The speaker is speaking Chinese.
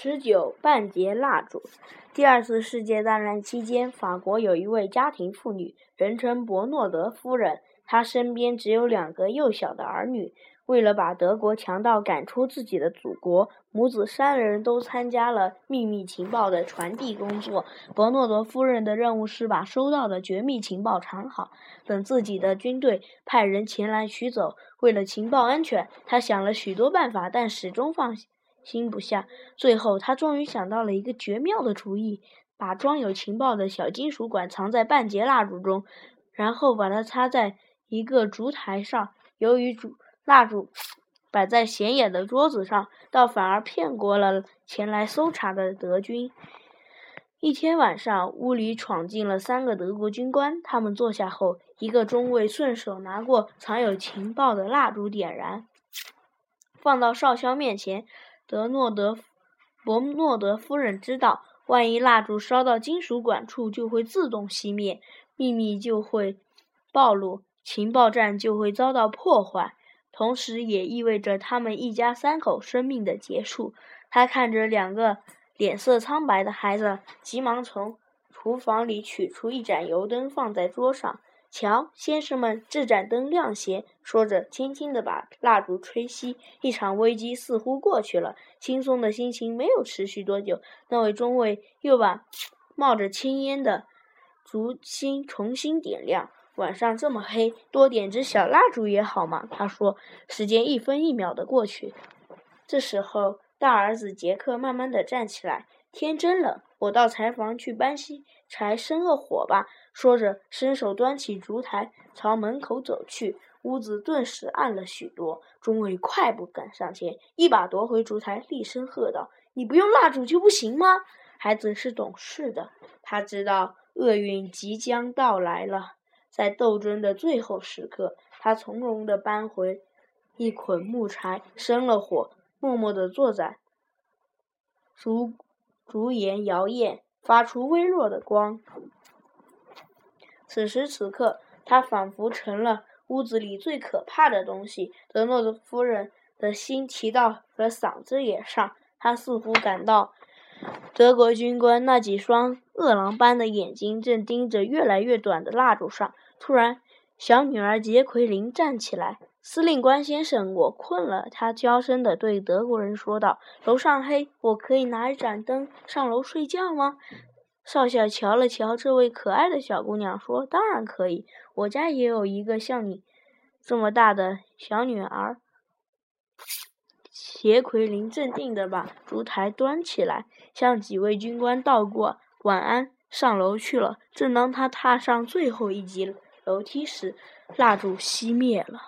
十九半截蜡烛。第二次世界大战期间，法国有一位家庭妇女，人称伯诺德夫人。她身边只有两个幼小的儿女。为了把德国强盗赶出自己的祖国，母子三人都参加了秘密情报的传递工作。伯诺德夫人的任务是把收到的绝密情报藏好，等自己的军队派人前来取走。为了情报安全，她想了许多办法，但始终放心不下。最后，他终于想到了一个绝妙的主意：把装有情报的小金属管藏在半截蜡烛中，然后把它插在一个烛台上。由于烛蜡烛摆在显眼的桌子上，倒反而骗过了前来搜查的德军。一天晚上，屋里闯进了三个德国军官。他们坐下后，一个中尉顺手拿过藏有情报的蜡烛，点燃，放到少校面前。德诺德伯诺德夫人知道，万一蜡烛烧到金属管处，就会自动熄灭，秘密就会暴露，情报站就会遭到破坏。同时也意味着他们一家三口生命的结束。他看着两个脸色苍白的孩子，急忙从厨房里取出一盏油灯，放在桌上。瞧，先生们，这盏灯亮些。说着，轻轻地把蜡烛吹熄。一场危机似乎过去了。轻松的心情没有持续多久，那位中尉又把 冒着青烟的烛芯重新点亮。晚上这么黑，多点支小蜡烛也好嘛。他说：“时间一分一秒的过去。”这时候，大儿子杰克慢慢的站起来：“天真冷，我到柴房去搬些柴生个火吧。”说着，伸手端起烛台，朝门口走去。屋子顿时暗了许多。中尉快步赶上前，一把夺回烛台，厉声喝道：“你不用蜡烛就不行吗？”孩子是懂事的，他知道厄运即将到来了。在斗争的最后时刻，他从容地搬回一捆木柴，生了火，默默地坐在烛烛沿摇曳，发出微弱的光。此时此刻，他仿佛成了屋子里最可怕的东西。德诺的夫人的心提到了嗓子眼上，她似乎感到。德国军官那几双饿狼般的眼睛正盯着越来越短的蜡烛上。突然，小女儿杰奎琳站起来：“司令官先生，我困了。”她娇声地对德国人说道：“楼上黑，我可以拿一盏灯上楼睡觉吗？”少校瞧了瞧这位可爱的小姑娘，说：“当然可以，我家也有一个像你这么大的小女儿。”杰奎林镇定地把烛台端起来，向几位军官道过晚安，上楼去了。正当他踏上最后一级楼梯时，蜡烛熄灭了。